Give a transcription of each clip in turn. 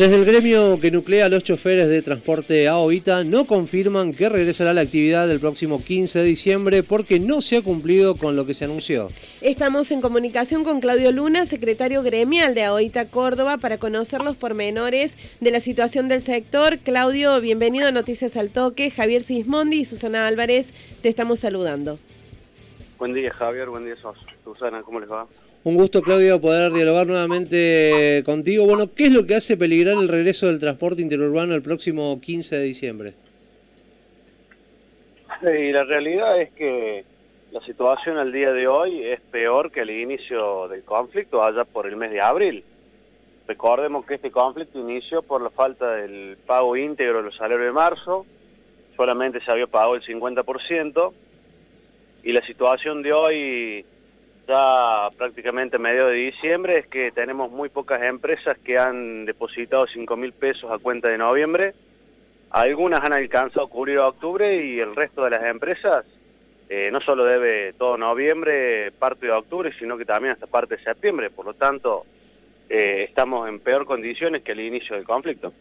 Desde el gremio que nuclea a los choferes de transporte AOITA no confirman que regresará la actividad el próximo 15 de diciembre porque no se ha cumplido con lo que se anunció. Estamos en comunicación con Claudio Luna, secretario gremial de AOITA Córdoba, para conocer los pormenores de la situación del sector. Claudio, bienvenido a Noticias al Toque. Javier Sismondi y Susana Álvarez te estamos saludando. Buen día, Javier. Buen día, Susana. ¿Cómo les va? Un gusto, Claudio, poder dialogar nuevamente contigo. Bueno, ¿qué es lo que hace peligrar el regreso del transporte interurbano el próximo 15 de diciembre? Sí, la realidad es que la situación al día de hoy es peor que el inicio del conflicto allá por el mes de abril. Recordemos que este conflicto inició por la falta del pago íntegro de los salarios de marzo, solamente se había pagado el 50%, y la situación de hoy ya prácticamente a mediados de diciembre es que tenemos muy pocas empresas que han depositado 5 mil pesos a cuenta de noviembre. Algunas han alcanzado a cubrir octubre y el resto de las empresas eh, no solo debe todo noviembre, parte de octubre, sino que también hasta parte de septiembre. Por lo tanto, eh, estamos en peor condiciones que el inicio del conflicto.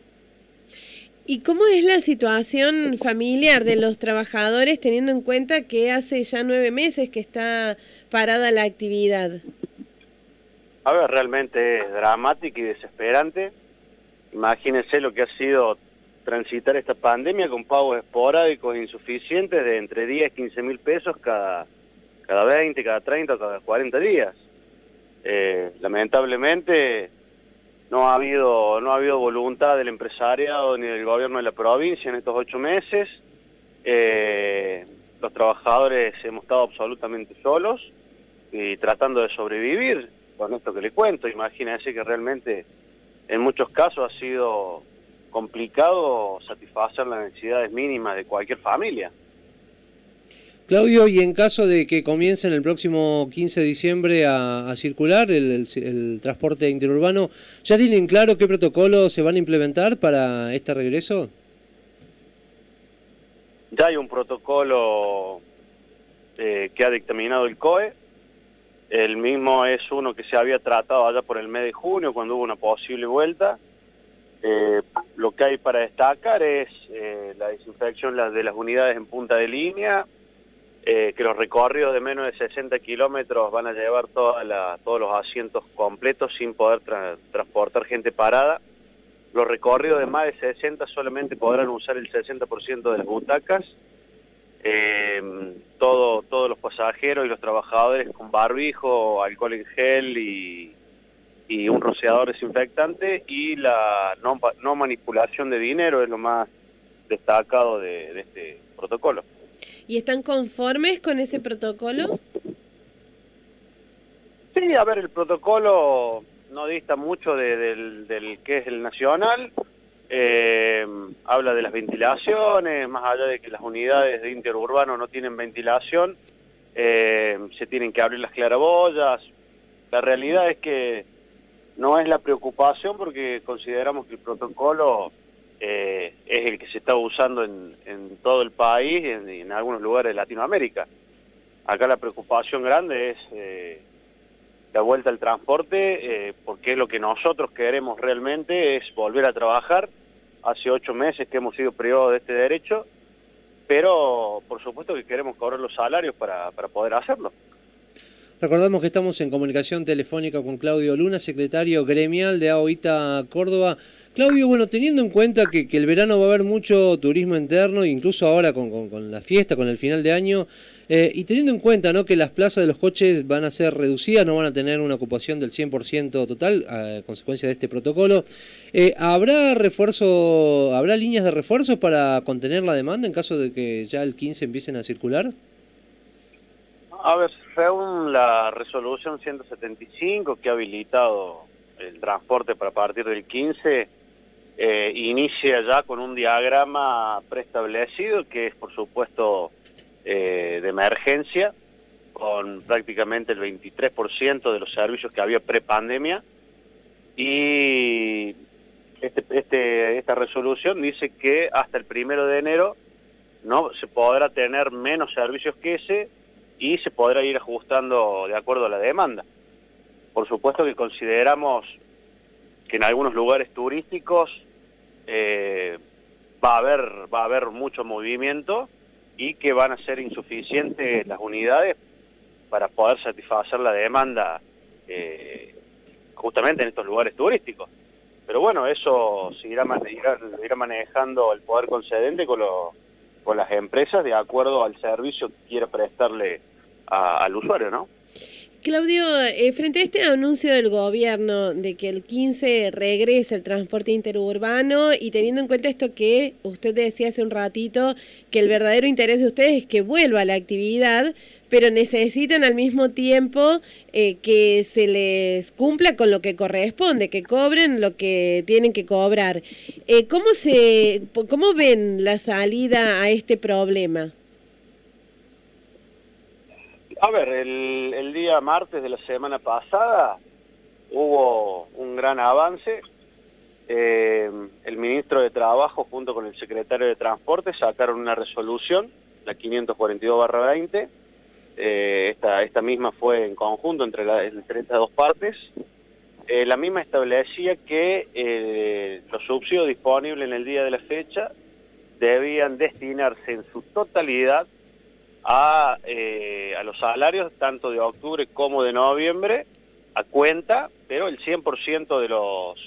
¿Y cómo es la situación familiar de los trabajadores teniendo en cuenta que hace ya nueve meses que está parada la actividad? A ver, realmente es dramática y desesperante. Imagínense lo que ha sido transitar esta pandemia con pagos esporádicos e insuficientes de entre 10 y 15 mil pesos cada, cada 20, cada 30, cada 40 días. Eh, lamentablemente no ha habido no ha habido voluntad del empresariado ni del gobierno de la provincia en estos ocho meses. Eh, los trabajadores hemos estado absolutamente solos y tratando de sobrevivir con esto que le cuento. Imagínense que realmente en muchos casos ha sido complicado satisfacer las necesidades mínimas de cualquier familia. Claudio, y en caso de que comiencen el próximo 15 de diciembre a, circular el, transporte interurbano, ¿ya tienen claro qué protocolos se van a implementar para este regreso? Ya hay un protocolo eh, que ha dictaminado el COE. El mismo es uno que se había tratado allá por el mes de junio, cuando hubo una posible vuelta. Eh, lo que hay para destacar es eh, la desinfección de las unidades en punta de línea, eh, que los recorridos de menos de 60 kilómetros van a llevar todos los asientos completos sin poder transportar gente parada. Los recorridos de más de 60 solamente podrán usar el 60% de las butacas. Eh, todo, todos los pasajeros y los trabajadores con barbijo, alcohol en gel y, un rociador desinfectante y la no, manipulación de dinero es lo más destacado de este protocolo. ¿Y están conformes con ese protocolo? Sí, a ver, el protocolo no dista mucho del, que es el nacional. Eh, habla de las ventilaciones, más allá de que las unidades de interurbano no tienen ventilación, eh, se tienen que abrir las claraboyas. La realidad es que no es la preocupación porque consideramos que el protocolo eh, es el que se está usando en, todo el país y en, algunos lugares de Latinoamérica. Acá la preocupación grande es eh, la vuelta al transporte, eh, porque lo que nosotros queremos realmente es volver a trabajar. Hace ocho meses que hemos sido privados de este derecho, pero por supuesto que queremos cobrar los salarios para, poder hacerlo. Recordamos que estamos en comunicación telefónica con Claudio Luna, secretario gremial de AOITA Córdoba. Claudio, bueno, teniendo en cuenta que, el verano va a haber mucho turismo interno, incluso ahora con, la fiesta, con el final de año, eh, y teniendo en cuenta ¿no? que las plazas de los coches van a ser reducidas, no van a tener una ocupación del 100% total a consecuencia de este protocolo, eh, ¿habrá refuerzo, habrá líneas de refuerzo para contener la demanda en caso de que ya el 15 empiecen a circular? A ver, según la resolución 175 que ha habilitado el transporte para partir del 15, eh, inicia ya con un diagrama preestablecido que es por supuesto eh, de emergencia, con prácticamente el 23% de los servicios que había prepandemia y este, este, esta resolución dice que hasta el primero de enero no se podrá tener menos servicios que ese y se podrá ir ajustando de acuerdo a la demanda. Por supuesto que consideramos que en algunos lugares turísticos eh, va a haber va a haber mucho movimiento y que van a ser insuficientes las unidades para poder satisfacer la demanda eh, justamente en estos lugares turísticos. Pero bueno, eso se irá, manejando el poder concedente con, las empresas de acuerdo al servicio que quiera prestarle al usuario, ¿no? Claudio, eh, frente a este anuncio del gobierno de que el 15 regrese el transporte interurbano y teniendo en cuenta esto que usted decía hace un ratito, que el verdadero interés de ustedes es que vuelva la actividad, pero necesitan al mismo tiempo eh, que se les cumpla con lo que corresponde, que cobren lo que tienen que cobrar. Eh, ¿cómo, se, ¿Cómo ven la salida a este problema? A ver, el, día martes de la semana pasada hubo un gran avance. Eh, el ministro de Trabajo junto con el secretario de Transporte sacaron una resolución, la 542-20. Eh, esta, misma fue en conjunto entre, entre estas dos partes. Eh, la misma establecía que los subsidios disponibles en el día de la fecha debían destinarse en su totalidad eh, a, los salarios tanto de octubre como de noviembre a cuenta, pero el 100% de los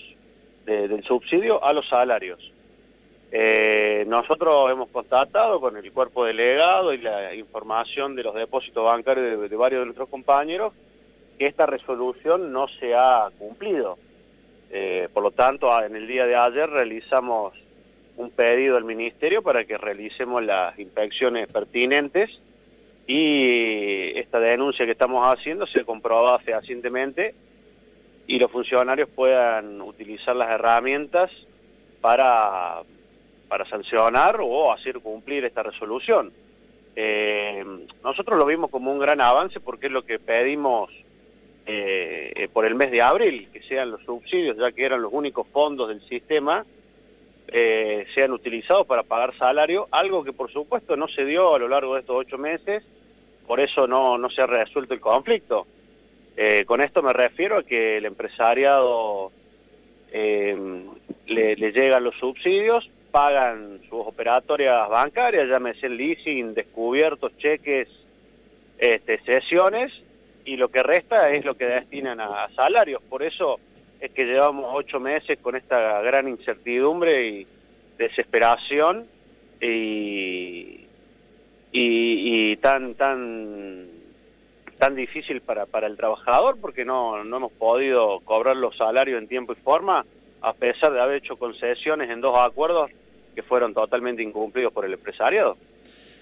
del subsidio a los salarios. Eh, nosotros hemos constatado con el cuerpo delegado y la información de los depósitos bancarios de, varios de nuestros compañeros que esta resolución no se ha cumplido. Eh, por lo tanto, en el día de ayer realizamos un pedido al Ministerio para que realicemos las inspecciones pertinentes y esta denuncia que estamos haciendo se comprobado fehacientemente y los funcionarios puedan utilizar las herramientas para, para sancionar o hacer cumplir esta resolución. Eh, nosotros lo vimos como un gran avance porque es lo que pedimos eh, por el mes de abril, que sean los subsidios, ya que eran los únicos fondos del sistema, eh, sean utilizados para pagar salario, algo que por supuesto no se dio a lo largo de estos ocho meses, por eso no, no se ha resuelto el conflicto. Eh, con esto me refiero a que el empresariado eh, le, llegan los subsidios, pagan sus operatorias bancarias, llámese leasing, descubiertos, cheques, este, sesiones, y lo que resta es lo que destinan a salarios. Por eso es que llevamos ocho meses con esta gran incertidumbre y desesperación y, y, tan tan tan difícil para, para el trabajador porque no, no hemos podido cobrar los salarios en tiempo y forma a pesar de haber hecho concesiones en dos acuerdos que fueron totalmente incumplidos por el empresariado.